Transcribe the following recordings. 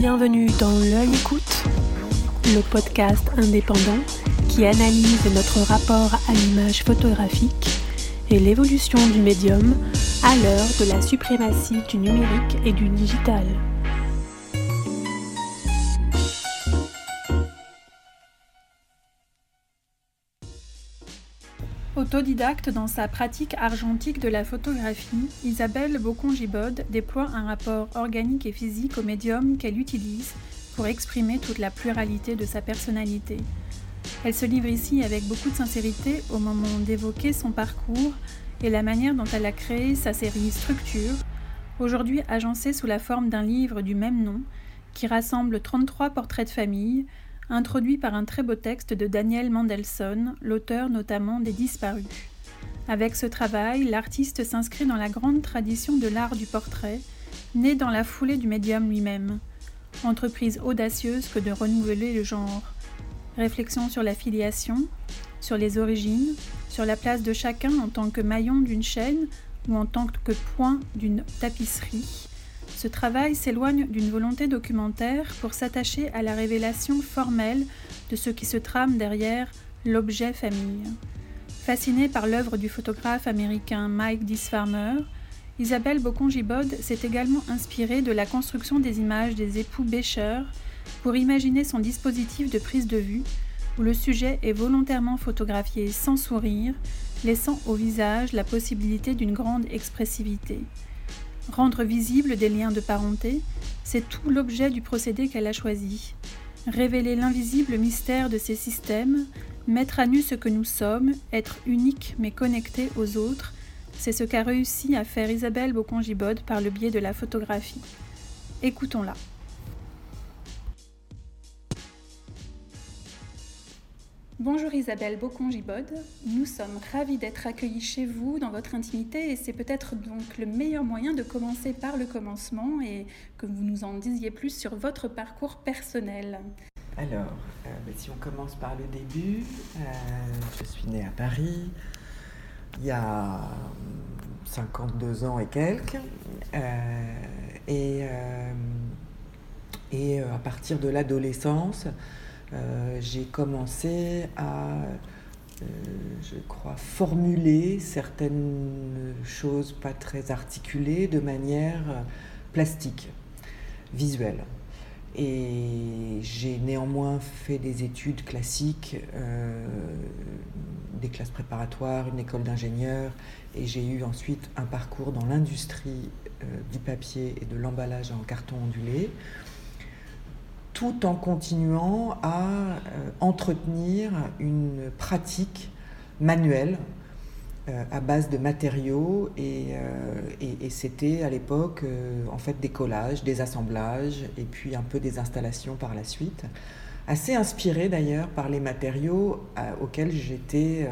Bienvenue dans L'œil écoute, le podcast indépendant qui analyse notre rapport à l'image photographique et l'évolution du médium à l'heure de la suprématie du numérique et du digital. Autodidacte dans sa pratique argentique de la photographie, Isabelle Bocon-Gibod déploie un rapport organique et physique au médium qu'elle utilise pour exprimer toute la pluralité de sa personnalité. Elle se livre ici avec beaucoup de sincérité au moment d'évoquer son parcours et la manière dont elle a créé sa série Structure, aujourd'hui agencée sous la forme d'un livre du même nom, qui rassemble 33 portraits de famille, introduit par un très beau texte de Daniel Mandelson, l'auteur notamment des Disparus. Avec ce travail, l'artiste s'inscrit dans la grande tradition de l'art du portrait, né dans la foulée du médium lui-même. Entreprise audacieuse que de renouveler le genre. Réflexion sur la filiation, sur les origines, sur la place de chacun en tant que maillon d'une chaîne ou en tant que point d'une tapisserie, ce travail s'éloigne d'une volonté documentaire pour s'attacher à la révélation formelle de ce qui se trame derrière l'objet famille. Fascinée par l'œuvre du photographe américain Mike Disfarmer, Isabelle Bocon-Gibod s'est également inspirée de la construction des images des époux Bécher pour imaginer son dispositif de prise de vue où le sujet est volontairement photographié sans sourire, laissant au visage la possibilité d'une grande expressivité. Rendre visibles des liens de parenté, c'est tout l'objet du procédé qu'elle a choisi. Révéler l'invisible mystère de ces systèmes, mettre à nu ce que nous sommes, être unique mais connecté aux autres, c'est ce qu'a réussi à faire Isabelle Bocongibode par le biais de la photographie. Écoutons-la. Bonjour Isabelle Bocon-Gibod, nous sommes ravis d'être accueillis chez vous dans votre intimité et c'est peut-être donc le meilleur moyen de commencer par le commencement et que vous nous en disiez plus sur votre parcours personnel. Alors, euh, bah, si on commence par le début, euh, je suis née à Paris il y a 52 ans et quelques euh, et, à partir de l'adolescence, j'ai commencé à, euh, je crois, formuler certaines choses pas très articulées de manière plastique, visuelle. Et j'ai néanmoins fait des études classiques, euh, des classes préparatoires, une école d'ingénieur, et j'ai eu ensuite un parcours dans l'industrie du papier et de l'emballage en carton ondulé tout en continuant à euh, entretenir une pratique manuelle euh, à base de matériaux et, euh, c'était à l'époque en fait des collages, des assemblages et puis un peu des installations par la suite. Assez inspiré d'ailleurs par les matériaux auxquels j'étais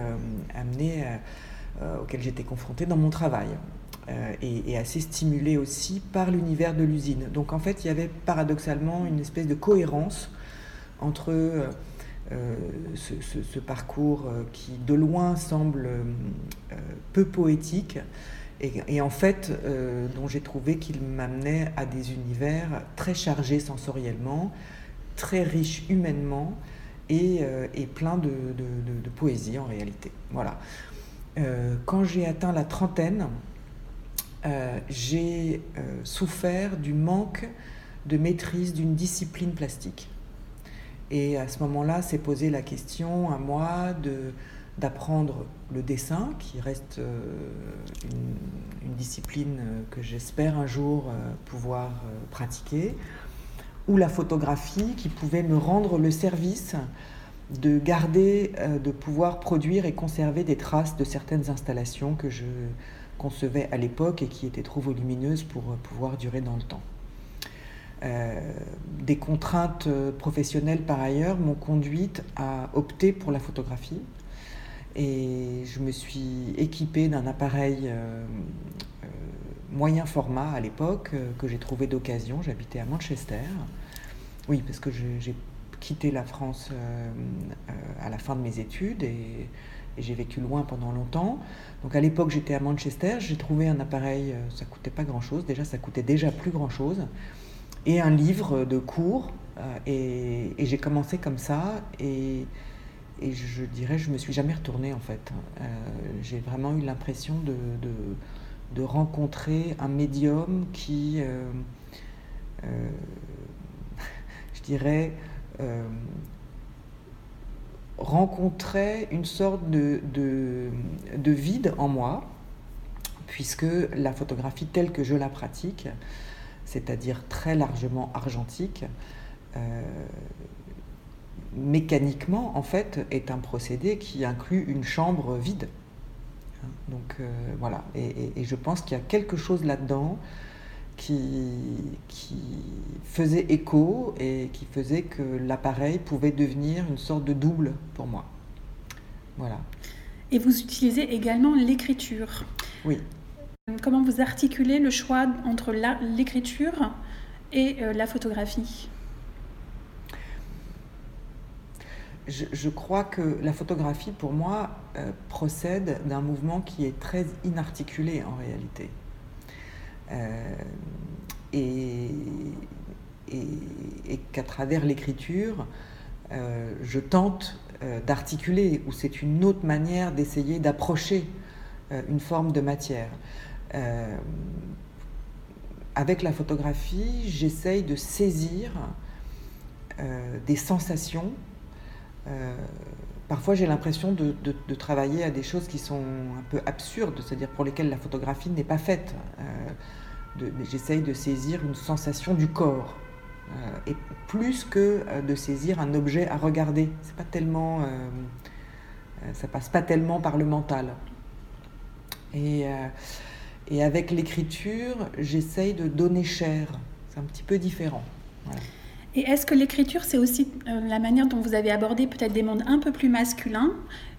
amené, auxquels j'étais confronté dans mon travail. Euh, et, assez stimulé aussi par l'univers de l'usine. Donc en fait, il y avait paradoxalement une espèce de cohérence entre euh, euh, ce, parcours qui de loin semble peu poétique et, en fait dont j'ai trouvé qu'il m'amenait à des univers très chargés sensoriellement, très riches humainement et, plein de, de, poésie en réalité. Voilà. quand j'ai atteint la trentaine, euh, j'ai euh, souffert du manque de maîtrise d'une discipline plastique. Et à ce moment-là, s'est posé la question à moi de d'apprendre le dessin, qui reste euh, une, discipline que j'espère un jour pouvoir pratiquer, ou la photographie, qui pouvait me rendre le service de garder, de pouvoir produire et conserver des traces de certaines installations que je concevait à l'époque et qui était trop volumineuse pour pouvoir durer dans le temps. Euh, des contraintes professionnelles par ailleurs m'ont conduite à opter pour la photographie et je me suis équipée d'un appareil euh, euh, moyen format à l'époque que j'ai trouvé d'occasion. J'habitais à Manchester. Oui, parce que j'ai quitté la France à la fin de mes études et et j'ai vécu loin pendant longtemps. Donc à l'époque, j'étais à Manchester, j'ai trouvé un appareil, euh, ça coûtait pas grand-chose, déjà ça coûtait déjà plus grand-chose. et un livre de cours. et, j'ai commencé comme ça. Et, je dirais, je me suis jamais retournée en fait. j'ai vraiment eu l'impression de, rencontrer un médium qui, je dirais, rencontrait une sorte de, de, vide en moi, puisque la photographie telle que je la pratique, c'est-à-dire très largement argentique, euh, mécaniquement, en fait, est un procédé qui inclut une chambre vide. Donc euh, voilà, et, je pense qu'il y a quelque chose là-dedans qui, qui faisait écho et qui faisait que l'appareil pouvait devenir une sorte de double pour moi. Voilà. Et vous utilisez également l'écriture. Oui. Comment vous articulez le choix entre l'écriture et euh, la photographie? Je, crois que la photographie, pour moi, euh, procède d'un mouvement qui est très inarticulé en réalité. Euh, et, qu'à travers l'écriture, euh, je tente euh, d'articuler, ou c'est une autre manière d'essayer d'approcher une forme de matière. avec la photographie, j'essaye de saisir des sensations. Parfois, j'ai l'impression de, travailler à des choses qui sont un peu absurdes, c'est-à-dire pour lesquelles la photographie n'est pas faite j'essaye de saisir une sensation du corps. Euh, et plus que euh, de saisir un objet à regarder. C'est pas tellement, euh, ça passe pas tellement par le mental. Et, et avec l'écriture, j'essaye de donner chair. C'est un petit peu différent. Et est-ce que l'écriture, c'est aussi la manière dont vous avez abordé peut-être des mondes un peu plus masculins,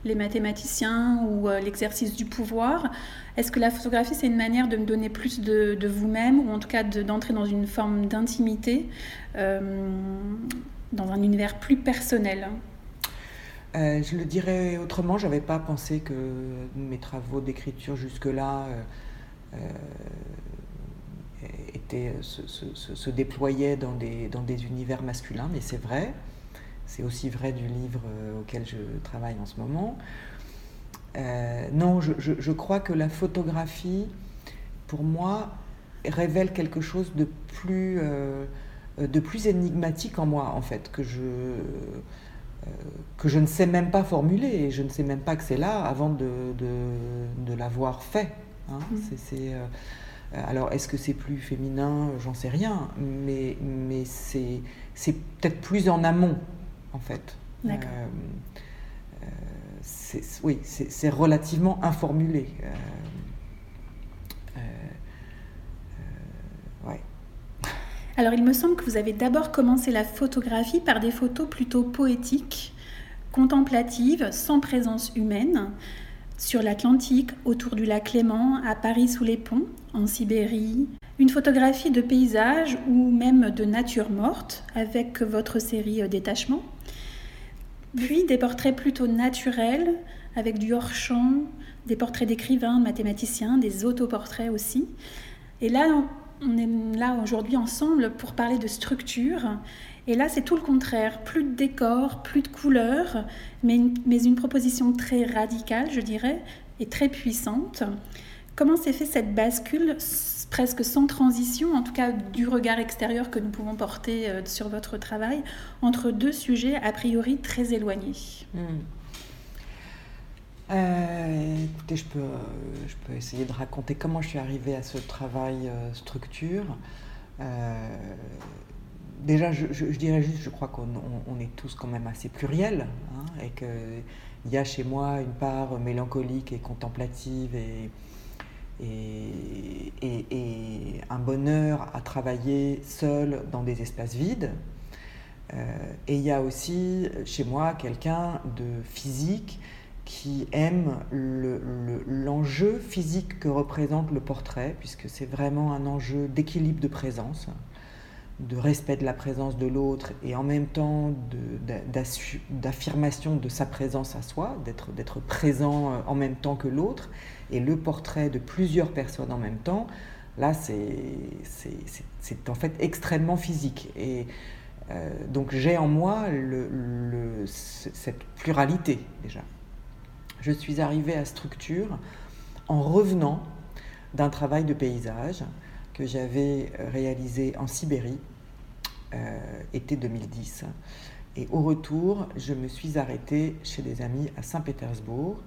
les mathématiciens ou l'exercice du pouvoir? Est-ce que la photographie, c'est une manière de me donner plus de, vous-même, ou en tout cas d'entrer dans une forme d'intimité, euh, dans un univers plus personnel? Euh, je le dirais autrement, je n'avais pas pensé que mes travaux d'écriture jusque-là euh, étaient, se, déployaient dans des, dans des univers masculins, mais c'est vrai. C'est aussi vrai du livre auquel je travaille en ce moment. Euh, non, je, crois que la photographie, pour moi, révèle quelque chose de plus, euh, de plus énigmatique en moi, en fait, que je, euh, que je ne sais même pas formuler, et je ne sais même pas que c'est là avant de, de, l'avoir fait. Hein. Mmh. Alors, est-ce que c'est plus féminin? J'en sais rien, mais, mais c'est peut-être plus en amont, en fait. D'accord oui, c'est relativement informulé. Euh, euh, euh, Alors, il me semble que vous avez d'abord commencé la photographie par des photos plutôt poétiques, contemplatives, sans présence humaine, sur l'Atlantique, autour du lac Léman, à Paris sous les ponts, en Sibérie. Une photographie de paysage ou même de nature morte avec votre série Détachement. Puis des portraits plutôt naturels, avec du hors-champ, des portraits d'écrivains, de mathématiciens, des autoportraits aussi. Et là, on est là aujourd'hui ensemble pour parler de structure. Et là, c'est tout le contraire. Plus de décors, plus de couleurs, mais une, mais une proposition très radicale, je dirais, et très puissante. Comment s'est fait cette bascule presque sans transition, en tout cas du regard extérieur que nous pouvons porter euh, sur votre travail, entre deux sujets a priori très éloignés? Hmm. euh, écoutez, je peux, je peux essayer de raconter comment je suis arrivée à ce travail euh, structure. Déjà, je, dirais juste, je crois qu'on on est tous quand même assez pluriels, hein, et qu'il y a chez moi une part mélancolique et contemplative et, et, un bonheur à travailler seul dans des espaces vides. Euh, et il y a aussi chez moi quelqu'un de physique qui aime l'enjeu physique que représente le portrait, puisque c'est vraiment un enjeu d'équilibre de présence, de respect de la présence de l'autre et en même temps d'affirmation de, sa présence à soi, d'être présent en même temps que l'autre et le portrait de plusieurs personnes en même temps Là, c'est en fait extrêmement physique. Et euh, donc j'ai en moi cette pluralité déjà. Je suis arrivée à structure en revenant d'un travail de paysage que j'avais réalisé en Sibérie, euh, été 2010. Et au retour, je me suis arrêtée chez des amis à Saint-Pétersbourg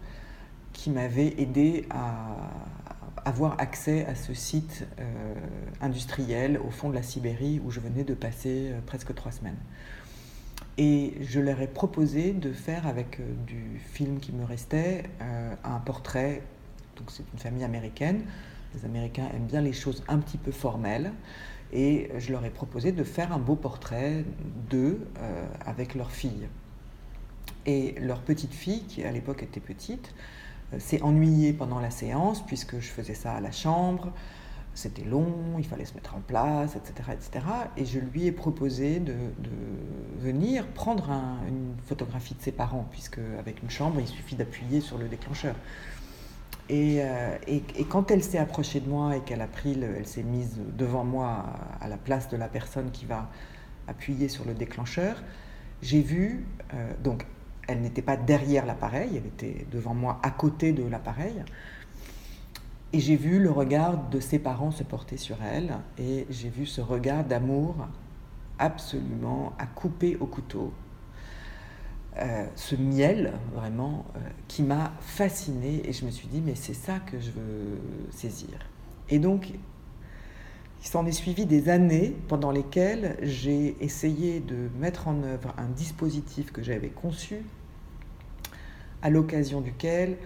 qui m'avaient aidé à avoir accès à ce site euh, industriel au fond de la Sibérie où je venais de passer euh, presque trois semaines. Et je leur ai proposé de faire avec du film qui me restait un portrait. Donc c'est une famille américaine les Américains aiment bien les choses un petit peu formelles. Et je leur ai proposé de faire un beau portrait d'eux euh, avec leur fille. Et leur petite fille, qui à l'époque était petite, euh, s'est ennuyée pendant la séance, puisque je faisais ça à la chambre. C'était long, il fallait se mettre en place, etc. etc. et je lui ai proposé de, venir prendre une photographie de ses parents, puisque avec une chambre, il suffit d'appuyer sur le déclencheur. Euh, et, quand elle s'est approchée de moi et qu'elle a pris, elle s'est mise devant moi à la place de la personne qui va appuyer sur le déclencheur, j'ai vu, euh, donc elle n'était pas derrière l'appareil, elle était devant moi à côté de l'appareil, et j'ai vu le regard de ses parents se porter sur elle, et j'ai vu ce regard d'amour absolument à couper au couteau, euh, ce miel vraiment euh, qui m'a fasciné et je me suis dit mais c'est ça que je veux saisir. Et donc il s'en est suivi des années pendant lesquelles j'ai essayé de mettre en œuvre un dispositif que j'avais conçu à l'occasion duquel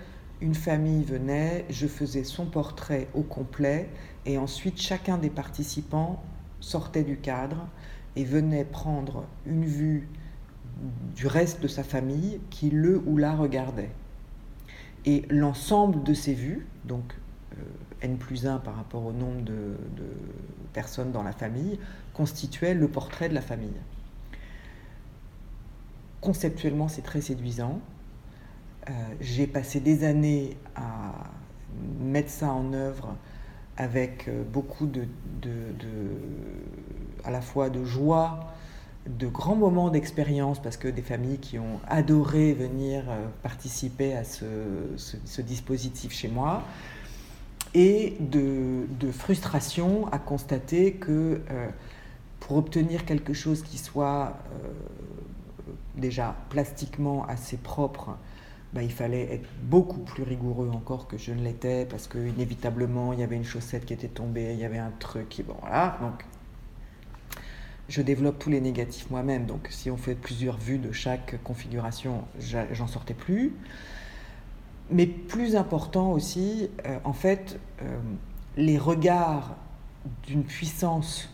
une famille venait, je faisais son portrait au complet et ensuite chacun des participants sortait du cadre et venait prendre une vue du reste de sa famille qui le ou la regardait. Et l'ensemble de ces vues, donc euh, N plus 1 par rapport au nombre de, personnes dans la famille, constituait le portrait de la famille. Conceptuellement, c'est très séduisant. Euh, j'ai passé des années à mettre ça en œuvre avec euh, beaucoup de, à la fois de joie de grands moments d'expérience parce que des familles qui ont adoré venir euh, participer à ce, dispositif chez moi. Et de, frustration à constater que euh, pour obtenir quelque chose qui soit euh, déjà plastiquement assez propre, bah, il fallait être beaucoup plus rigoureux encore que je ne l'étais parce que inévitablement il y avait une chaussette qui était tombée, il y avait un truc qui bon voilà. Donc je développe tous les négatifs moi-même. Donc si on fait plusieurs vues de chaque configuration, j'en sortais plus. Mais plus important aussi, euh, en fait, euh, les regards d'une puissance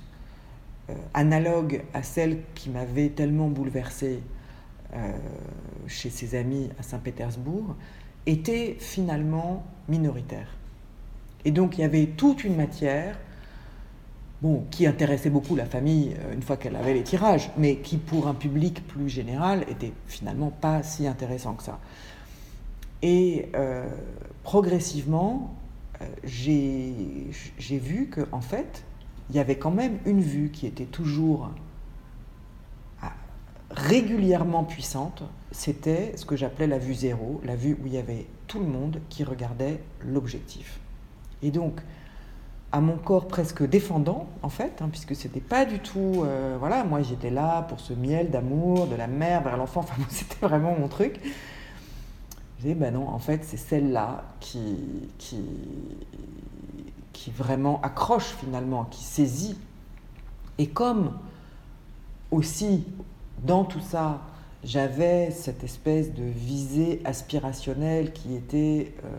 euh, analogue à celle qui m'avait tellement bouleversée chez ses amis à Saint-Pétersbourg étaient finalement minoritaires. Et donc il y avait toute une matière bon, qui intéressait beaucoup la famille euh, une fois qu'elle avait les tirages, mais qui pour un public plus général était finalement pas si intéressant que ça. Et euh, progressivement, euh, j'ai vu qu'en en fait, il y avait quand même une vue qui était toujours ah, régulièrement puissante, c'était ce que j'appelais la vue zéro, la vue où il y avait tout le monde qui regardait l'objectif. Et donc, à mon corps presque défendant, en fait, hein, puisque c'était pas du tout. Euh, voilà, moi j'étais là pour ce miel d'amour, de la mère vers l'enfant, enfin, c'était vraiment mon truc. Je disais, ben non, en fait, c'est celle-là qui, qui, qui vraiment accroche finalement, qui saisit. Et comme aussi, dans tout ça, j'avais cette espèce de visée aspirationnelle qui était. Euh,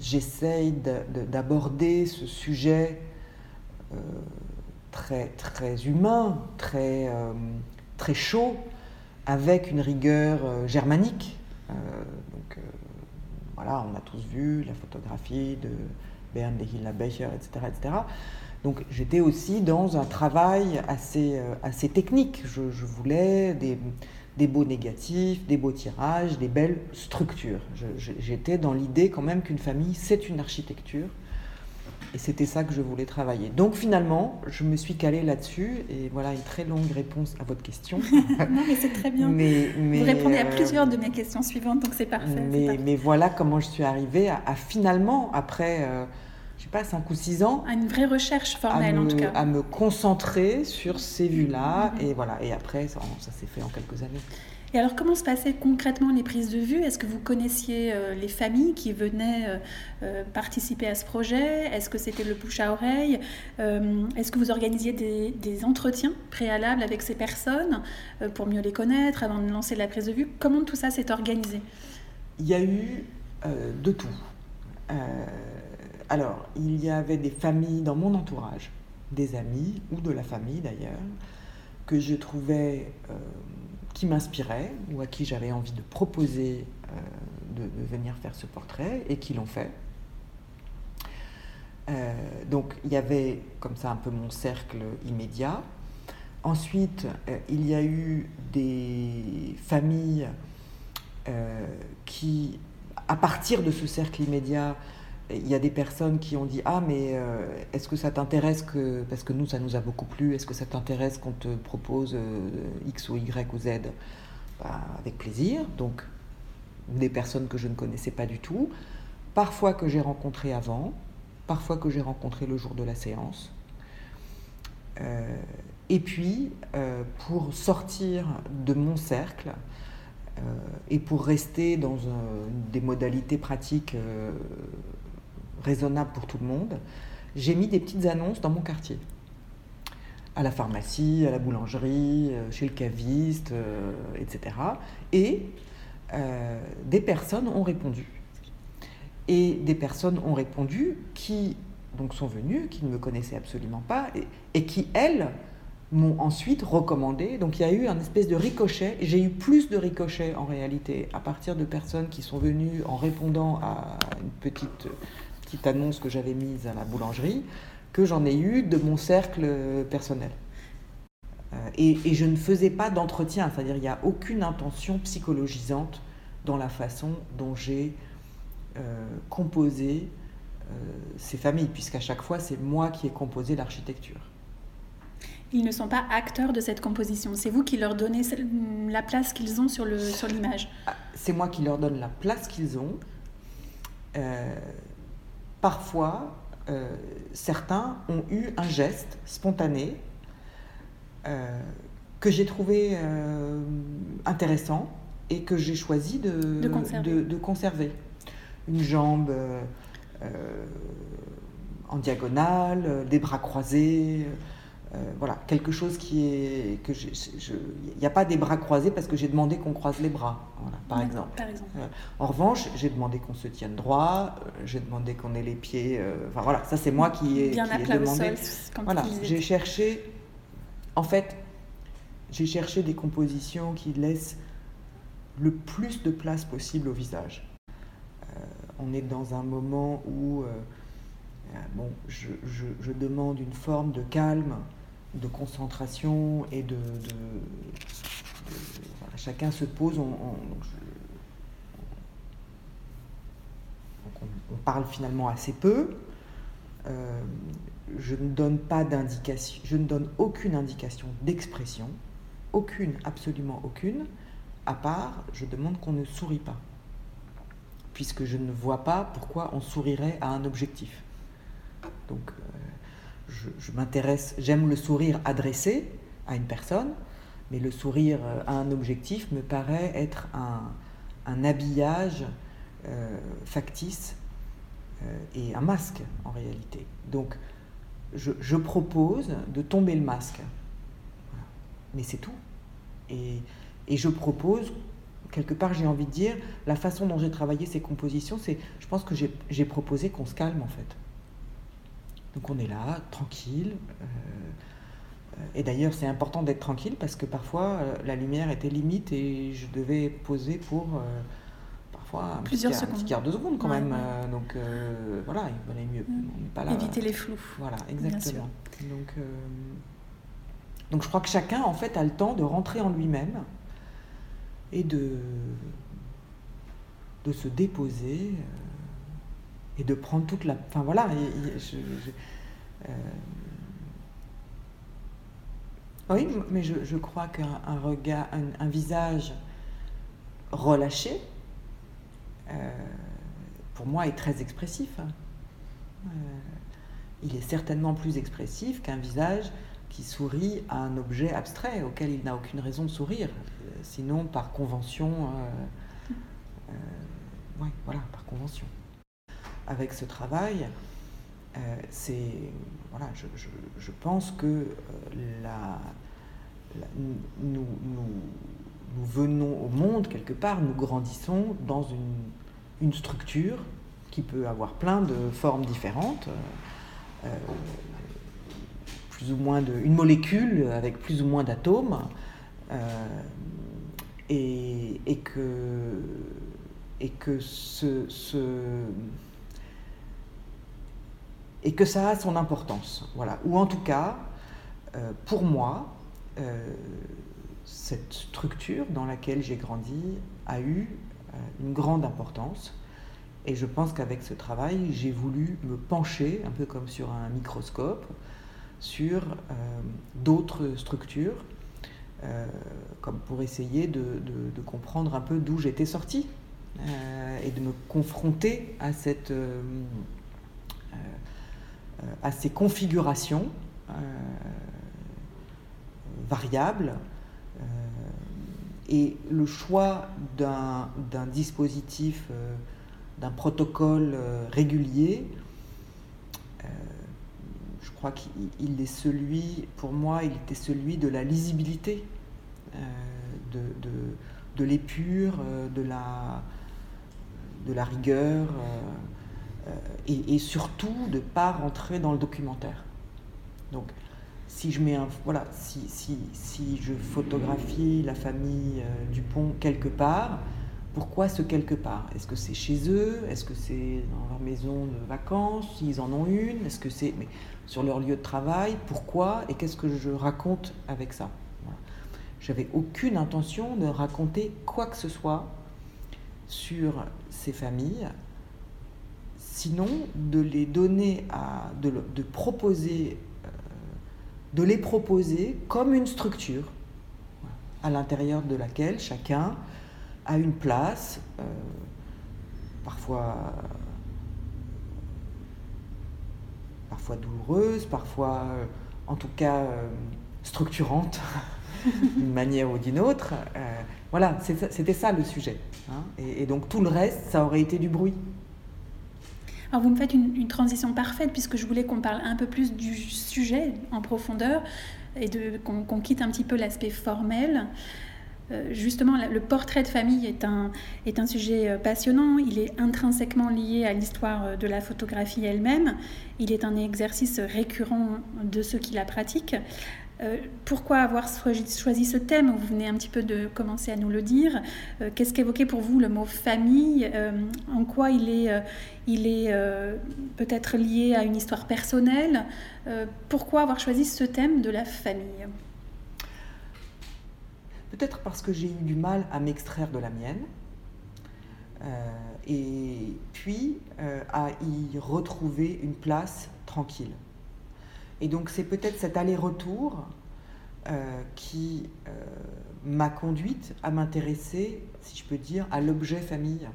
j'essaye d'aborder ce sujet euh, très, très humain, très, euh, très chaud, avec une rigueur euh, germanique. donc voilà, on a tous vu la photographie de Bernd Becher, etc., etc. Donc j'étais aussi dans un travail assez, assez technique. Je, je voulais des, des beaux négatifs, des beaux tirages, des belles structures. J'étais dans l'idée quand même qu'une famille, c'est une architecture Et c'était ça que je voulais travailler. Donc finalement, je me suis calée là-dessus. Et voilà une très longue réponse à votre question. non, mais c'est très bien. Mais, Vous répondez à plusieurs de mes questions suivantes, donc c'est parfait. Mais, mais, voilà comment je suis arrivée à, finalement, après je sais pas, 5 ou 6 ans. À une vraie recherche formelle, en tout cas. À me concentrer sur ces vues-là. Mm-hmm. Et voilà. Et après, ça, s'est fait en quelques années. Et alors, comment se passaient concrètement les prises de vue? Est-ce que vous connaissiez euh, les familles qui venaient euh, euh, participer à ce projet? Est-ce que c'était le bouche à oreille? Est-ce que vous organisiez des, des, entretiens préalables avec ces personnes pour mieux les connaître avant de lancer la prise de vue? Comment tout ça s'est organisé? Il y a eu de tout. Alors, il y avait des familles dans mon entourage, des amis ou de la famille d'ailleurs, que je trouvais euh, qui m'inspiraient ou à qui j'avais envie de proposer euh, de, venir faire ce portrait et qui l'ont fait. Euh, donc il y avait comme ça un peu mon cercle immédiat. Ensuite, il y a eu des familles qui, à partir de ce cercle immédiat, il y a des personnes qui ont dit Ah, mais euh, est-ce que ça t'intéresse que. Parce que nous, ça nous a beaucoup plu, est-ce que ça t'intéresse qu'on te propose euh, X ou Y ou Z? Bah, Avec plaisir. Donc, des personnes que je ne connaissais pas du tout, parfois que j'ai rencontrées avant, parfois que j'ai rencontrées le jour de la séance. Euh, et puis, pour sortir de mon cercle, et pour rester dans des modalités pratiques raisonnable pour tout le monde, j'ai mis des petites annonces dans mon quartier. À la pharmacie, à la boulangerie, euh, chez le caviste, euh, etc. Et euh, des personnes ont répondu. Et des personnes ont répondu qui donc sont venues, qui ne me connaissaient absolument pas, et, et qui, elles, m'ont ensuite recommandé. Donc il y a eu un espèce de ricochet. J'ai eu plus de ricochets en réalité à partir de personnes qui sont venues en répondant à une petite petite annonce que j'avais mise à la boulangerie que j'en ai eu de mon cercle personnel. Euh, et, je ne faisais pas d'entretien, c'est-à-dire il n'y a aucune intention psychologisante dans la façon dont j'ai euh, composé euh, ces familles, puisqu'à chaque fois c'est moi qui ai composé l'architecture. Ils ne sont pas acteurs de cette composition, c'est vous qui leur donnez la place qu'ils ont sur l'image. Sur ah, c'est moi qui leur donne la place qu'ils ont. Euh, parfois, euh, certains ont eu un geste spontané euh, que j'ai trouvé euh, intéressant et que j'ai choisi de, de, conserver. Une jambe en diagonale, des bras croisés. Euh, voilà, quelque chose qui est que il n'y a pas des bras croisés parce que j'ai demandé qu'on croise les bras, par, exemple. Euh, en revanche, j'ai demandé qu'on se tienne droit, euh, j'ai demandé qu'on ait les pieds, enfin voilà, ça c'est moi qui ai, Bien qui ai demandé. voilà, j'ai cherché, en fait, j'ai cherché des compositions qui laissent le plus de place possible au visage. on est dans un moment où bon, je, je, demande une forme de calme, de concentration et de, chacun se pose. On, parle finalement assez peu. Euh, je ne donne pas d'indication, je ne donne aucune indication d'expression, aucune, absolument aucune, à part je demande qu'on ne sourit pas, puisque je ne vois pas pourquoi on sourirait à un objectif. Donc euh, je, m'intéresse, j'aime le sourire adressé à une personne, mais le sourire euh, à un objectif me paraît être un, habillage euh, factice euh, et un masque en réalité. Donc je, propose de tomber le masque. Mais c'est tout. Et, et, je propose, quelque part j'ai envie de dire, la façon dont j'ai travaillé ces compositions, c'est, je pense que j'ai proposé qu'on se calme en fait. Donc on est là, tranquille. Euh, euh, et d'ailleurs, c'est important d'être tranquille parce que parfois euh, la lumière était limite et je devais poser pour parfois un Plusieurs petit, secondes. quart de seconde quand même. donc voilà, il valait mieux. Mm. Éviter les flous. Voilà, exactement. Donc, donc je crois que chacun en fait a le temps de rentrer en lui-même et de, de se déposer et de prendre toute la. Enfin voilà, oui, mais je, crois qu'un regard, un, visage relâché, pour moi, est très expressif. Hein. il est certainement plus expressif qu'un visage qui sourit à un objet abstrait auquel il n'a aucune raison de sourire, sinon par convention. Euh, euh, voilà, par convention. Avec ce travail, euh, c'est voilà, je, pense que la, nous, venons au monde quelque part, nous grandissons dans une, une structure qui peut avoir plein de formes différentes plus ou moins de, une molécule avec plus ou moins d'atomes, euh, et, et, que, et que ce, et que ça a son importance. Voilà. Ou en tout cas, euh, pour moi, euh, cette structure dans laquelle j'ai grandi a eu une grande importance. Et je pense qu'avec ce travail, j'ai voulu me pencher, un peu comme sur un microscope, sur euh, d'autres structures, euh, comme pour essayer de, comprendre un peu d'où j'étais sortie euh, et de me confronter à, cette, à ces configurations variables et le choix d'un dispositif, d'un protocole régulier je crois qu'il est celui, pour moi, il était celui de la lisibilité, euh, de, de, l'épure, euh, de la, de la rigueur, euh, et, surtout de ne pas rentrer dans le documentaire. Donc, si je mets voilà, si, si, si je photographie la famille Dupont quelque part, pourquoi ce quelque part? Est-ce que c'est chez eux? Est-ce que c'est dans leur maison de vacances? S'ils en ont une? Est-ce que c'est sur leur lieu de travail? Pourquoi? Et qu'est-ce que je raconte avec ça? J'avais aucune intention de raconter quoi que ce soit sur ces familles, sinon de les donner à, de, proposer, euh, de les proposer comme une structure à l'intérieur de laquelle chacun a une place, euh, parfois, parfois douloureuse, parfois, en tout cas, euh, structurante, d'une manière ou d'une autre. voilà, c'était ça le sujet. Hein. Et, donc tout le reste, ça aurait été du bruit. Alors vous me faites une, transition parfaite puisque je voulais qu'on parle un peu plus du sujet en profondeur et qu'on quitte un petit peu l'aspect formel. Euh, justement, le portrait de famille est un, est un sujet euh, passionnant. Il est intrinsèquement lié à l'histoire euh, de la photographie elle-même. Il est un exercice récurrent de ceux qui la pratiquent. Pourquoi avoir choisi ce thème Vous venez un petit peu de commencer à nous le dire. Qu'est-ce qu'évoquait pour vous le mot famille En quoi il est, peut-être lié à une histoire personnelle Pourquoi avoir choisi ce thème de la famille Peut-être parce que j'ai eu du mal à m'extraire de la mienne. Euh, et puis euh, à y retrouver une place tranquille. Et donc c'est peut-être cet aller-retour euh, qui m'a conduite à m'intéresser, si je peux dire, à l'objet famille,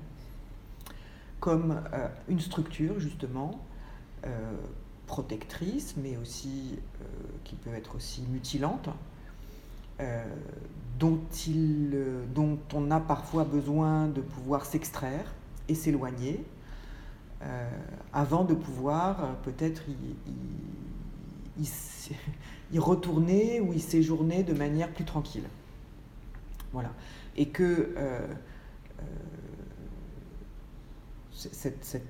comme une structure justement protectrice, mais aussi qui peut être aussi mutilante, dont, il, euh, dont on a parfois besoin de pouvoir s'extraire et s'éloigner euh, avant de pouvoir euh, peut-être y, retourner ou y séjourner de manière plus tranquille. Voilà. Et que cette, cette,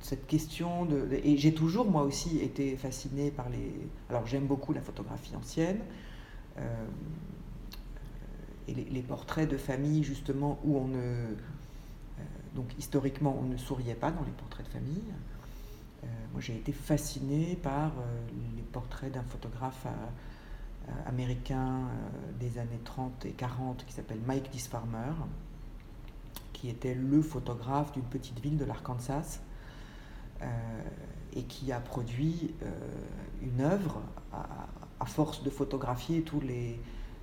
cette, question de... Et j'ai toujours, moi aussi, été fascinée par les... Alors j'aime beaucoup la photographie ancienne et les, portraits de famille justement où on ne euh, donc historiquement on ne souriait pas dans les portraits de famille. Euh, moi j'ai été fascinée par euh, les portraits d'un photographe américain des années 30 et 40 qui s'appelle Mike Disfarmer, qui était le photographe d'une petite ville de l'Arkansas et qui a produit une œuvre à, force de photographier tous les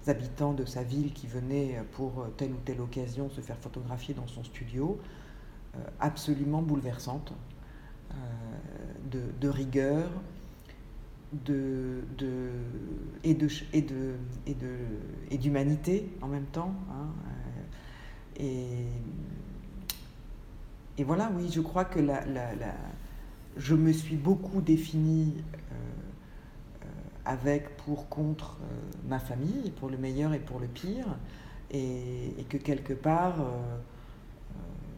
habitants de sa ville qui venaient pour telle ou telle occasion se faire photographier dans son studio, absolument bouleversante, de, rigueur, de, de, et de et de et de et d'humanité en même temps hein, euh, et et voilà oui je crois que la, la, je me suis beaucoup définie euh, euh, avec pour contre ma famille pour le meilleur et pour le pire et que quelque part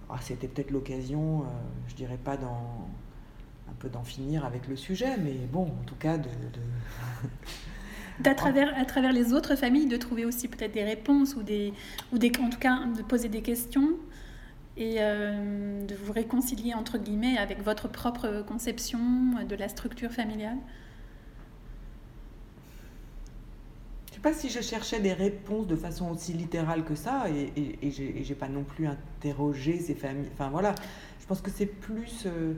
ah, c'était peut-être l'occasion je dirais pas un peu d'en finir avec le sujet, mais bon, en tout cas de... à travers les autres familles, de trouver aussi peut-être des réponses ou, des, ou des, en tout cas de poser des questions et euh, de vous réconcilier entre guillemets avec votre propre conception de la structure familiale Je ne sais pas si je cherchais des réponses de façon aussi littérale que ça et, et, et j'ai pas non plus interrogé ces familles. Enfin voilà, je pense que c'est plus... Euh,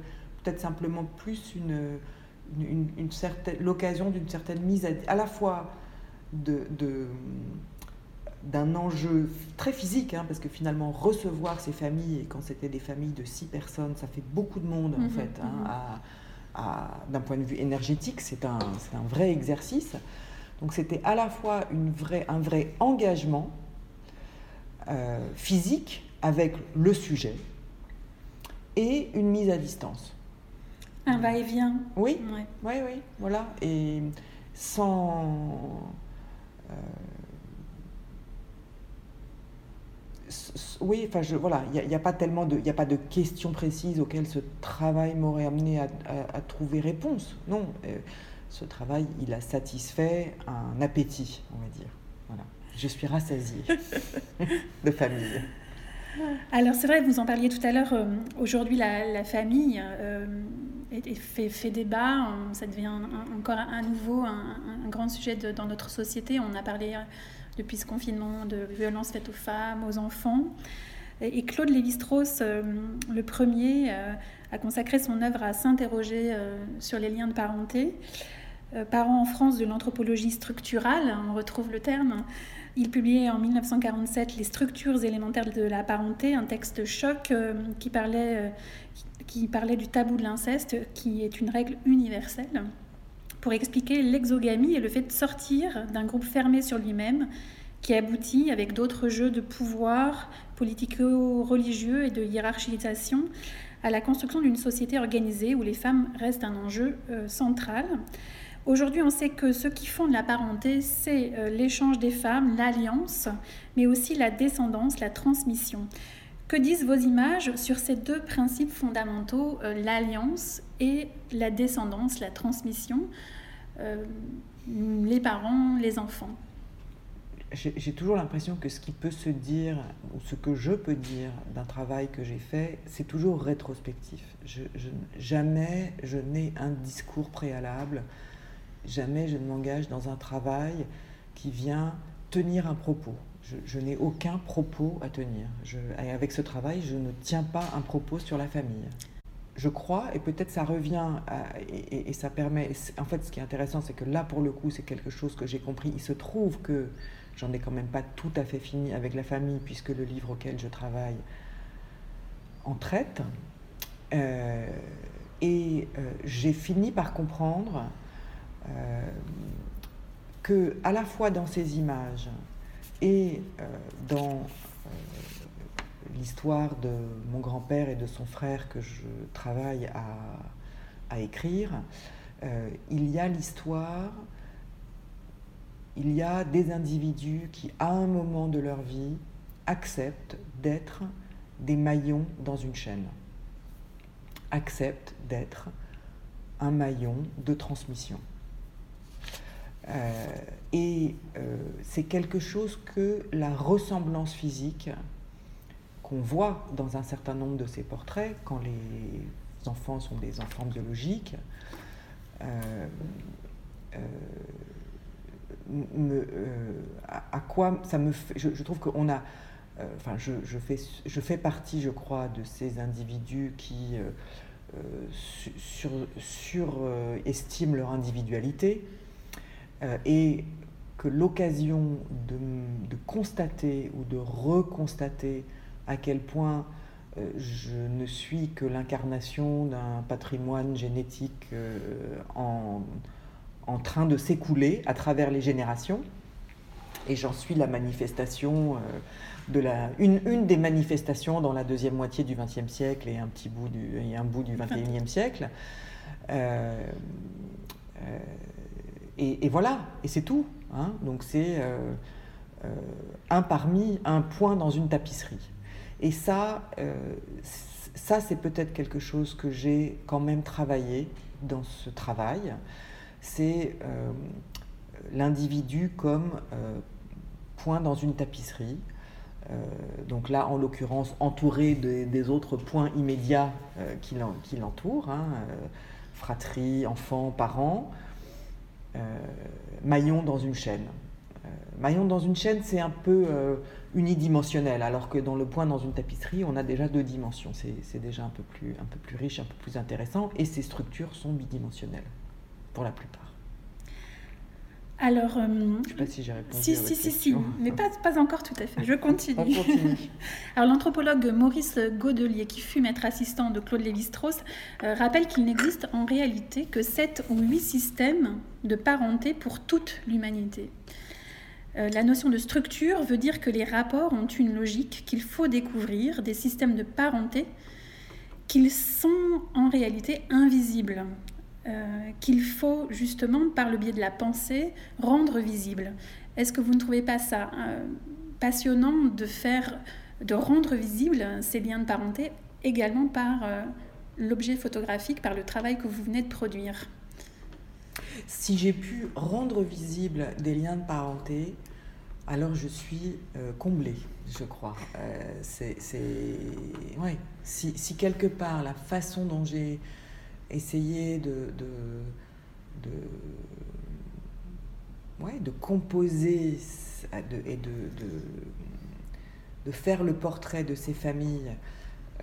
peut-être simplement plus une, une, certaine, l'occasion d'une certaine mise à, à la fois de, d'un enjeu très physique, hein, parce que finalement recevoir ces familles, et quand c'était des familles de six personnes, ça fait beaucoup de monde en mhm, fait. Hein, mhm. à, d'un point de vue énergétique, c'est un, c'est un vrai exercice. Donc c'était à la fois une vraie, un vrai engagement euh, physique avec le sujet et une mise à distance. Un va-et-vient. Oui, oui, oui, voilà. Et sans. Euh, oui, enfin, je, voilà, il n'y a, pas tellement de, il a pas de questions précises auxquelles ce travail m'aurait amené à, trouver réponse. Non, euh, ce travail, il a satisfait un appétit, on va dire. Voilà, je suis rassasiée de famille. Alors c'est vrai, vous en parliez tout à l'heure, euh, aujourd'hui la, famille euh, fait, fait, débat, ça devient encore à nouveau un, grand sujet dans notre société. On a parlé euh, depuis ce confinement de violences faites aux femmes, aux enfants. Et, Claude Lévi-Strauss, le premier, a consacré son œuvre à s'interroger sur les liens de parenté. parents en France de l'anthropologie structurale, on retrouve le terme. Il publiait en 1947 Les structures élémentaires de la parenté, un texte choc euh, qui, parlait, euh, qui parlait du tabou de l'inceste, qui est une règle universelle, pour expliquer l'exogamie et le fait de sortir d'un groupe fermé sur lui-même, qui aboutit, avec d'autres jeux de pouvoir politico-religieux et de hiérarchisation, à la construction d'une société organisée où les femmes restent un enjeu euh, central. Aujourd'hui, on sait que ce qui fonde la parenté, c'est euh, l'échange des femmes, l'alliance, mais aussi la descendance, la transmission. Que disent vos images sur ces deux principes fondamentaux, euh, l'alliance et la descendance, la transmission, les parents, les enfants? J'ai toujours l'impression que ce qui peut se dire, ou ce que je peux dire d'un travail que j'ai fait, c'est toujours rétrospectif. jamais je n'ai un discours préalable jamais je ne m'engage dans un travail qui vient tenir un propos. Je, n'ai aucun propos à tenir. et avec ce travail, je ne tiens pas un propos sur la famille. Je crois, et peut-être ça revient, et, ça permet, en fait ce qui est intéressant, c'est que là, pour le coup, c'est quelque chose que j'ai compris. Il se trouve que j'en ai quand même pas tout à fait fini avec la famille, puisque le livre auquel je travaille en traite. Euh, et euh, j'ai fini par comprendre euh, que à la fois dans ces images et euh, dans l'histoire de mon grand-père et de son frère que je travaille à, écrire, il y a l'histoire, il y a des individus qui, à un moment de leur vie, acceptent d'être des maillons dans une chaîne, acceptent d'être un maillon de transmission. Euh, et euh, c'est quelque chose que la ressemblance physique qu'on voit dans un certain nombre de ces portraits, quand les enfants sont des enfants biologiques, euh, à, quoi ça me fait, je, trouve qu'on a, enfin je, je, fais, je fais partie, je crois, de ces individus qui surestiment leur individualité et que l'occasion de, constater ou de reconstater à quel point je ne suis que l'incarnation d'un patrimoine génétique en, en, train de s'écouler à travers les générations, et j'en suis la manifestation de la, une, une, des manifestations dans la deuxième moitié du XXe siècle et un petit bout du, et un bout du XXIe siècle. Euh, euh, et, voilà, et c'est tout. Hein. Donc c'est euh, un parmi un point dans une tapisserie. Et ça, ça c'est peut-être quelque chose que j'ai quand même travaillé dans ce travail. C'est l'individu comme point dans une tapisserie euh, donc là, en l'occurrence, entouré des autres points immédiats euh, qui l'entourent, hein, euh, fratrie, enfants, parents, maillon dans une chaîne. maillon dans une chaîne, c'est un peu unidimensionnel, alors que dans le point dans une tapisserie, on a déjà deux dimensions. C'est déjà un peu plus riche, un peu plus intéressant, et ces structures sont bidimensionnelles, pour la plupart. Alors, euh, je ne sais pas si j'ai répondu. Si, à si, si, si, mais pas, pas encore tout à fait. Je continue. Alors, l'anthropologue Maurice Godelier, qui fut maître assistant de Claude Lévi-Strauss, euh, rappelle qu'il n'existe en réalité que sept ou huit systèmes de parenté pour toute l'humanité. Euh, la notion de structure veut dire que les rapports ont une logique qu'il faut découvrir, des systèmes de parenté qu'ils sont en réalité invisibles euh, qu'il faut justement, par le biais de la pensée, rendre visible. Est-ce que vous ne trouvez pas ça euh, passionnant de faire, de rendre visible ces liens de parenté également par euh, l'objet photographique, par le travail que vous venez de produire? Si j'ai pu rendre visible des liens de parenté, alors je suis comblée, je crois. c'est, ouais. si, si, quelque part la façon dont j'ai essayer de, de, ouais, de composer et de, de, faire le portrait de ces familles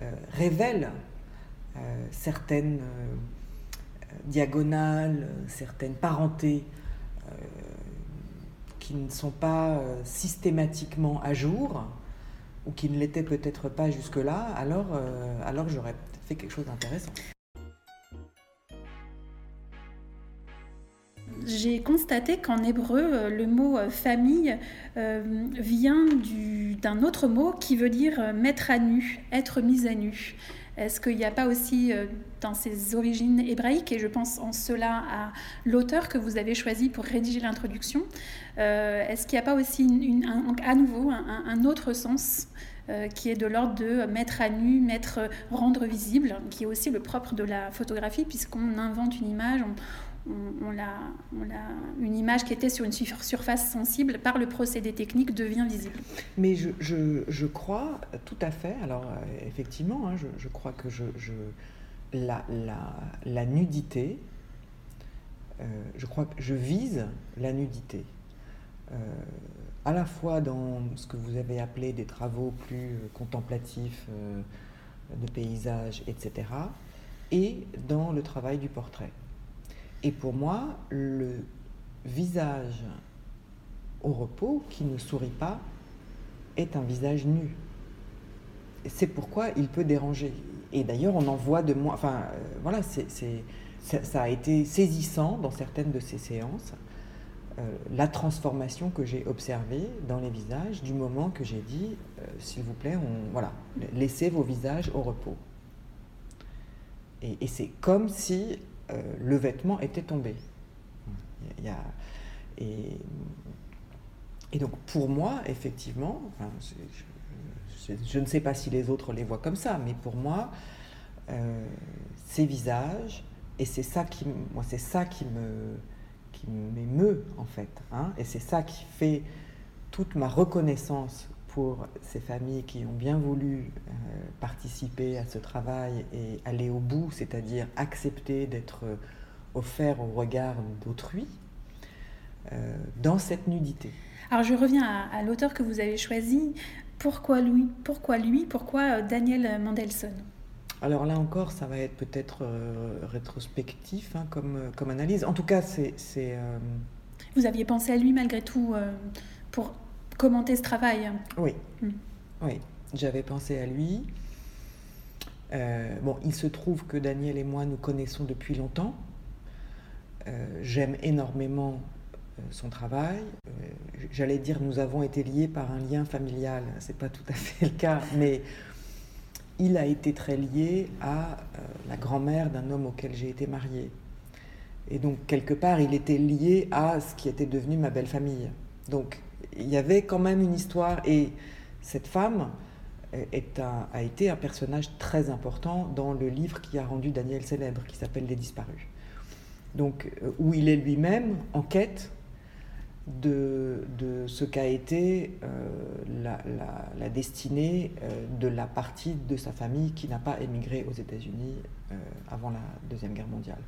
euh, révèle euh, certaines euh, diagonales, certaines parentés qui ne sont pas systématiquement à jour ou qui ne l'étaient peut-être pas jusque-là, alors, alors j'aurais fait quelque chose d'intéressant. J'ai constaté qu'en hébreu, euh, le mot euh, famille euh, vient d'un autre mot qui veut dire mettre à nu, être mis à nu. Est-ce qu'il n'y a pas aussi dans ses origines hébraïques, et je pense en cela à l'auteur que vous avez choisi pour rédiger l'introduction, est-ce qu'il n'y a pas aussi à nouveau un, autre sens qui est de l'ordre de mettre à nu, mettre, rendre visible, qui est aussi le propre de la photographie, puisqu'on invente une image, on, a, une image qui était sur une surface sensible, par le procédé technique, devient visible. Mais je, crois tout à fait, alors euh, effectivement, hein, je, crois que la, nudité, euh, je crois que je vise la nudité. Euh, à la fois dans ce que vous avez appelé des travaux plus contemplatifs de paysage, etc., et dans le travail du portrait. Et pour moi, le visage au repos qui ne sourit pas est un visage nu. C'est pourquoi il peut déranger. Et d'ailleurs, on en voit de moins. Enfin, euh, voilà, ça, a été saisissant dans certaines de ces séances, euh, la transformation que j'ai observée dans les visages du moment que j'ai dit, euh, s'il vous plaît, on, voilà, laissez vos visages au repos. Et c'est comme si euh, le vêtement était tombé. Et, donc pour moi, effectivement, je, ne sais pas si les autres les voient comme ça, mais pour moi, euh, ces visages, et c'est ça qui, moi, c'est ça qui me, qui m'émeut en fait, hein, et c'est ça qui fait toute ma reconnaissance pour ces familles qui ont bien voulu euh, participer à ce travail et aller au bout, c'est-à-dire accepter d'être euh, offert au regard d'autrui, euh, dans cette nudité. Alors je reviens à, l'auteur que vous avez choisi. Pourquoi lui? Pourquoi lui? Pourquoi Daniel Mandelson? Alors là encore, ça va être peut-être euh, rétrospectif hein, comme, comme analyse. En tout cas, c'est... Vous aviez pensé à lui malgré tout pour commenter ce travail Oui, hmm. oui, j'avais pensé à lui. bon, il se trouve que Daniel et moi nous connaissons depuis longtemps. J'aime énormément euh, son travail. Euh, j'allais dire nous avons été liés par un lien familial, c'est pas tout à fait le cas, mais il a été très lié à euh, la grand-mère d'un homme auquel j'ai été mariée. Et donc quelque part, il était lié à ce qui était devenu ma belle famille. Donc il y avait quand même une histoire et cette femme est a été un personnage très important dans le livre qui a rendu Daniel célèbre, qui s'appelle Les disparus. Donc où il est lui-même en quête de, ce qu'a été euh, la, destinée euh, de la partie de sa famille qui n'a pas émigré aux États-Unis euh, avant la Deuxième Guerre mondiale.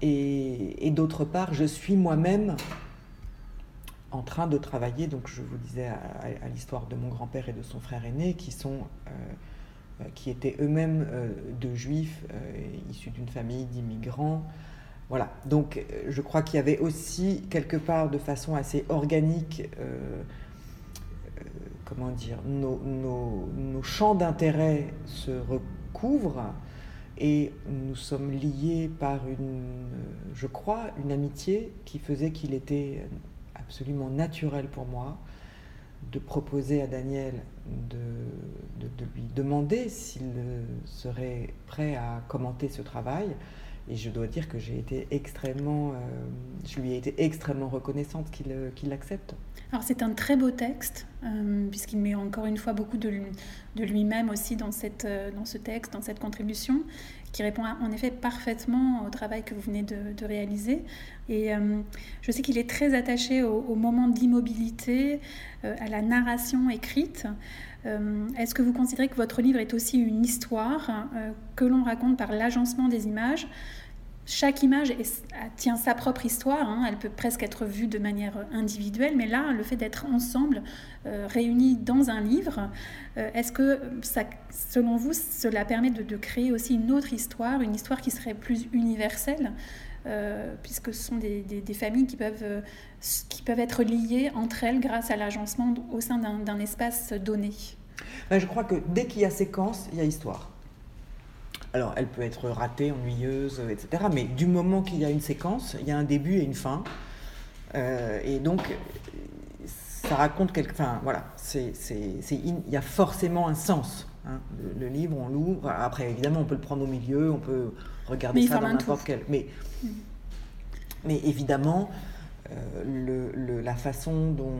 Et, d'autre part, je suis moi-même en train de travailler, donc je vous disais à, l'histoire de mon grand-père et de son frère aîné, qui sont qui étaient eux-mêmes de juifs issus d'une famille d'immigrants. Voilà, donc euh, je crois qu'il y avait aussi quelque part de façon assez organique, euh, euh, comment dire, nos, champs d'intérêt se recouvrent et nous sommes liés par une, je crois, une amitié qui faisait qu'il était absolument naturel pour moi de proposer à Daniel de, de lui demander s'il serait prêt à commenter ce travail et je dois dire que j'ai été extrêmement, euh, je lui ai été extrêmement reconnaissante qu'il euh, qu'il l'accepte. Alors c'est un très beau texte, euh, puisqu'il met encore une fois beaucoup de, de lui-même aussi dans, cette, dans ce texte, dans cette contribution, qui répond en effet parfaitement au travail que vous venez de, réaliser. Et je sais qu'il est très attaché au, au moment d'immobilité, à la narration écrite. Est-ce que vous considérez que votre livre est aussi une histoire que l'on raconte par l'agencement des images chaque image tient sa propre histoire, hein. elle peut presque être vue de manière individuelle, mais là, le fait d'être ensemble, euh, réunis dans un livre, euh, est-ce que, selon vous, cela permet de, créer aussi une autre histoire, une histoire qui serait plus universelle, euh, puisque ce sont des, familles qui peuvent, qui peuvent être liées entre elles grâce à l'agencement au sein d'un espace donné? Ben, Je crois que dès qu'il y a séquence, il y a histoire. Alors, elle peut être ratée, ennuyeuse, etc. Mais du moment qu'il y a une séquence, il y a un début et une fin. Euh, et donc, ça raconte quelque. Enfin, voilà, c'est, il y a forcément un sens. Hein. Le, livre, on l'ouvre. Après, évidemment, on peut le prendre au milieu, on peut regarder ça dans n'importe quel. Mais, mm. mais évidemment, euh, le, la façon dont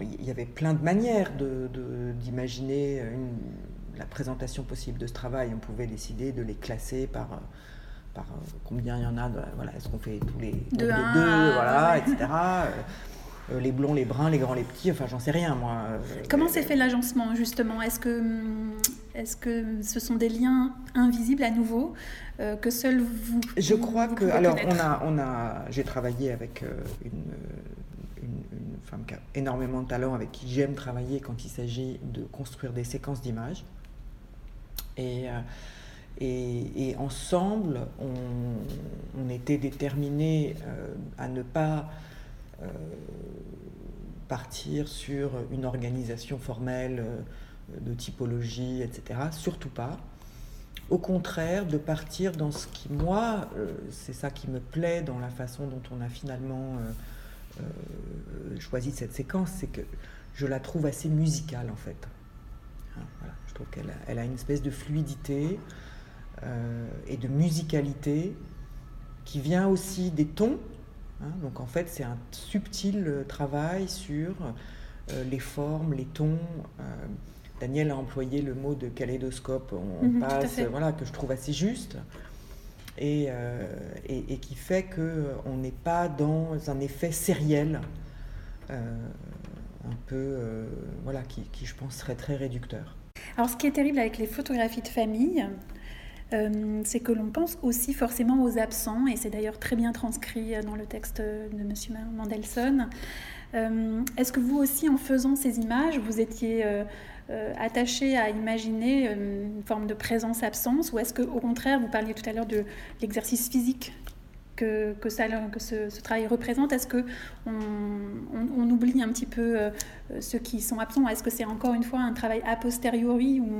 il y avait plein de manières de, d'imaginer une la présentation possible de ce travail, on pouvait décider de les classer par, euh, par euh, combien il y en a, voilà, est-ce qu'on fait tous les, deux, voilà, etc. Euh, les blonds, les bruns, les grands, les petits, enfin j'en sais rien moi. Comment s'est fait l'agencement justement? Est-ce que, hum, est que ce sont des liens invisibles à nouveau que seuls vous Je crois que alors on a on a j'ai travaillé avec une, une, femme qui a énormément de talent avec qui j'aime travailler quand il s'agit de construire des séquences d'images. Euh, et, et, ensemble, on, était déterminés euh, à ne pas euh, partir sur une organisation formelle de typologie, etc. Surtout pas. Au contraire, de partir dans ce qui, moi, c'est ça qui me plaît dans la façon dont on a finalement choisi cette séquence, c'est que je la trouve assez musicale en fait. Hein, voilà. Je trouve qu'elle elle a une espèce de fluidité euh, et de musicalité qui vient aussi des tons. Hein. donc en fait, c'est un subtil euh, travail sur euh, les formes, les tons. Daniel a employé le mot de kaléidoscope, on, mhm, passe, voilà, que je trouve assez juste. Et, et, qui fait qu'on n'est pas dans un effet sériel, un peu, voilà, qui, qui, je pense serait très réducteur. Alors ce qui est terrible avec les photographies de famille, euh, c'est que l'on pense aussi forcément aux absents, et c'est d'ailleurs très bien transcrit dans le texte de M. Mandelson. Euh, est-ce que vous aussi, en faisant ces images, vous étiez attaché à imaginer une forme de présence-absence ou est-ce qu'au contraire, vous parliez tout à l'heure de l'exercice physique? Que, que, ça, que ce, travail représente? Est-ce qu'on on, oublie un petit peu euh, ceux qui sont absents? Est-ce que c'est encore une fois un travail a posteriori où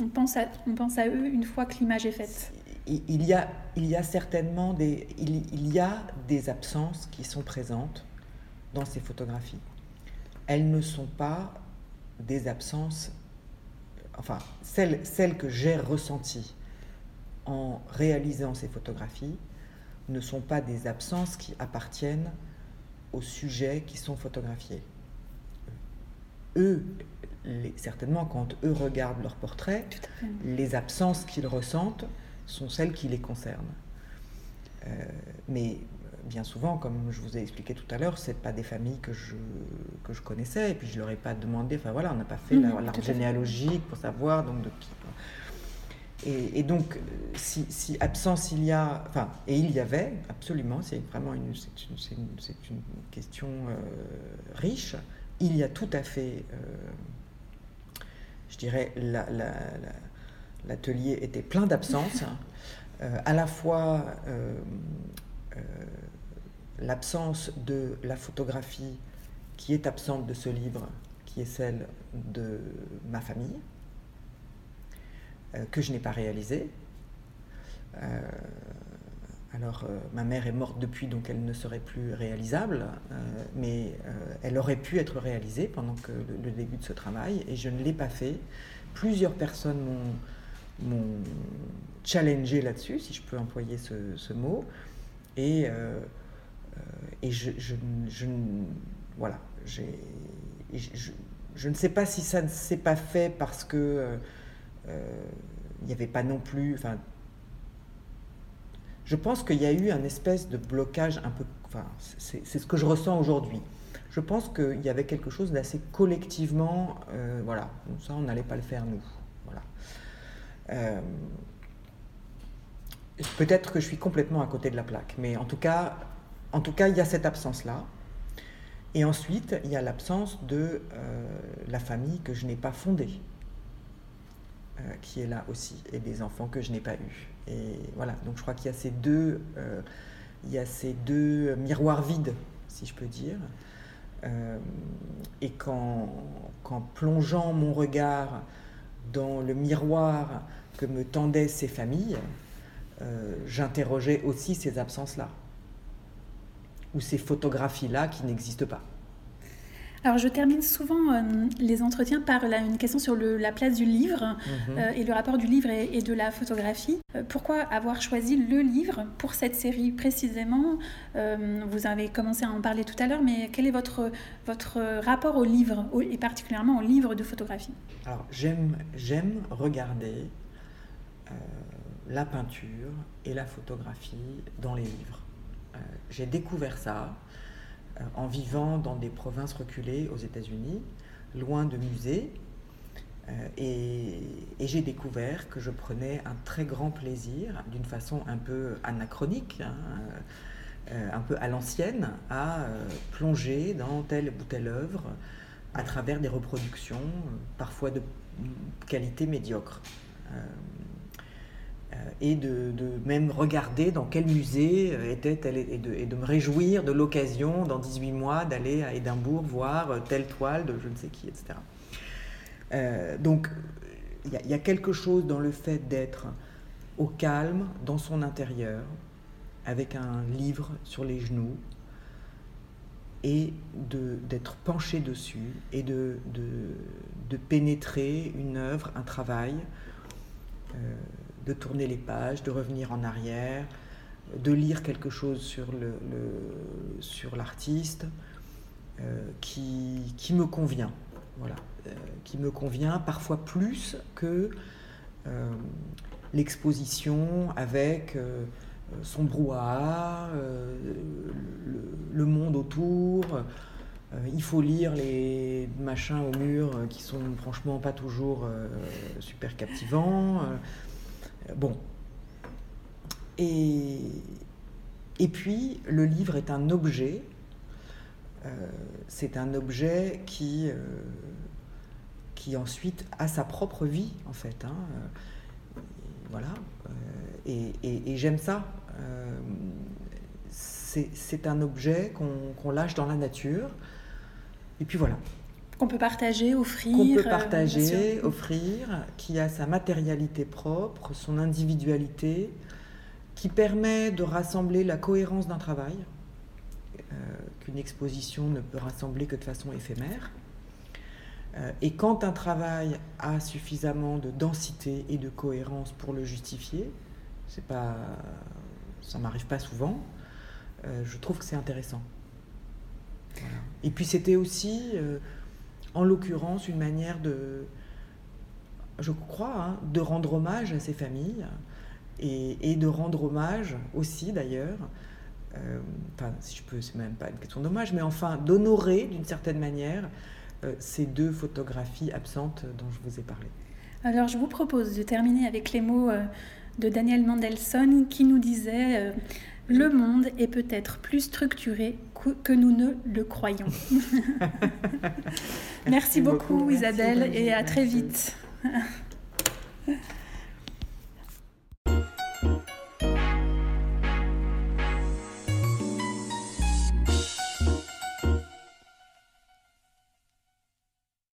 on, pense, à, on pense à eux une fois que l'image est faite? Il y, a, il y a certainement des, il, y a des absences qui sont présentes dans ces photographies. Elles ne sont pas des absences, enfin, celles, celles que j'ai ressenties en réalisant ces photographies, ne sont pas des absences qui appartiennent aux sujets qui sont photographiés. Eux, certainement, quand eux regardent leur portrait, les absences qu'ils ressentent sont celles qui les concernent. Euh, mais bien souvent, comme je vous ai expliqué tout à l'heure, c'est pas des familles que je, que je connaissais, et puis je leur ai pas demandé, enfin voilà, on n'a pas fait mmh, l'arbre généalogique pour savoir donc de qui. Et, donc, si, absence il y a, enfin, et il y avait, absolument, c'est vraiment une, c'est une, une, question euh, riche, il y a tout à fait, euh, je dirais, l'atelier était plein d'absences, euh, à la fois l'absence de la photographie qui est absente de ce livre, qui est celle de ma famille, euh, que je n'ai pas réalisé. Euh, alors, euh, ma mère est morte depuis, donc elle ne serait plus réalisable, mais elle aurait pu être réalisée pendant que le, début de ce travail, et je ne l'ai pas fait. Plusieurs personnes m'ont challengé là-dessus, si je peux employer ce, mot, et, et je, voilà, je, je, ne sais pas si ça ne s'est pas fait parce que euh, il n'y avait pas non plus. Enfin, je pense qu'il y a eu un espèce de blocage un peu. Enfin, c'est ce que je ressens aujourd'hui. Je pense qu'il y avait quelque chose d'assez collectivement. Euh, voilà, ça, on n'allait pas le faire nous. Voilà. Euh, peut-être que je suis complètement à côté de la plaque, mais en tout cas, en tout cas, il y a cette absence-là. Et ensuite, il y a l'absence de la famille que je n'ai pas fondée. Euh, qui est là aussi, et des enfants que je n'ai pas eus. Et voilà, donc je crois qu'il y a ces deux, euh, il y a ces deux miroirs vides, si je peux dire. Euh, et qu'en, plongeant mon regard dans le miroir que me tendaient ces familles, j'interrogeais aussi ces absences-là, ou ces photographies-là qui n'existent pas. Alors, je termine souvent euh, les entretiens par une question sur la place du livre mhm. euh, et le rapport du livre et, de la photographie. Euh, pourquoi avoir choisi le livre pour cette série précisément Vous avez commencé à en parler tout à l'heure, mais quel est votre, votre rapport au livre et particulièrement au livre de photographie? Alors, j'aime, regarder la peinture et la photographie dans les livres. J'ai découvert ça en vivant dans des provinces reculées aux États-Unis, loin de musées. Euh, et, j'ai découvert que je prenais un très grand plaisir, d'une façon un peu anachronique, hein, euh, un peu à l'ancienne, à plonger dans telle ou telle œuvre à travers des reproductions, parfois de qualité médiocre. Euh, et de, même regarder dans quel musée euh, était-elle et de, de me réjouir de l'occasion dans 18 mois d'aller à Édimbourg voir euh, telle toile de je ne sais qui, etc. donc il y, a quelque chose dans le fait d'être au calme dans son intérieur avec un livre sur les genoux et d'être penché dessus et de, de, pénétrer une œuvre, un travail de tourner les pages, de revenir en arrière, de lire quelque chose sur, le, sur l'artiste euh, qui, qui, me convient. Voilà, euh, qui me convient parfois plus que euh, l'exposition avec son brouhaha, le, monde autour. il faut lire les machins au mur qui sont franchement pas toujours super captivants. Bon. Et, puis, le livre est un objet. Euh, c'est un objet qui, euh, qui ensuite a sa propre vie, en fait. Hein, voilà. et, j'aime ça. c'est un objet qu'on lâche dans la nature. Et puis voilà. Qu'on peut partager, offrir. Qu'on peut partager, offrir, qui a sa matérialité propre, son individualité, qui permet de rassembler la cohérence d'un travail, euh, qu'une exposition ne peut rassembler que de façon éphémère. Euh, et quand un travail a suffisamment de densité et de cohérence pour le justifier, c'est pas, ça m'arrive pas souvent, euh, je trouve que c'est intéressant. Et puis c'était aussi, en l'occurrence, une manière de, je crois, hein, de rendre hommage à ces familles et, de rendre hommage aussi d'ailleurs, euh, enfin si je peux, c'est même pas une question d'hommage, mais enfin d'honorer d'une certaine manière euh, ces deux photographies absentes dont je vous ai parlé. Alors je vous propose de terminer avec les mots euh, de Daniel Mendelssohn qui nous disait Le monde est peut-être plus structuré que nous ne le croyons. merci, beaucoup, Isabelle et à très vite.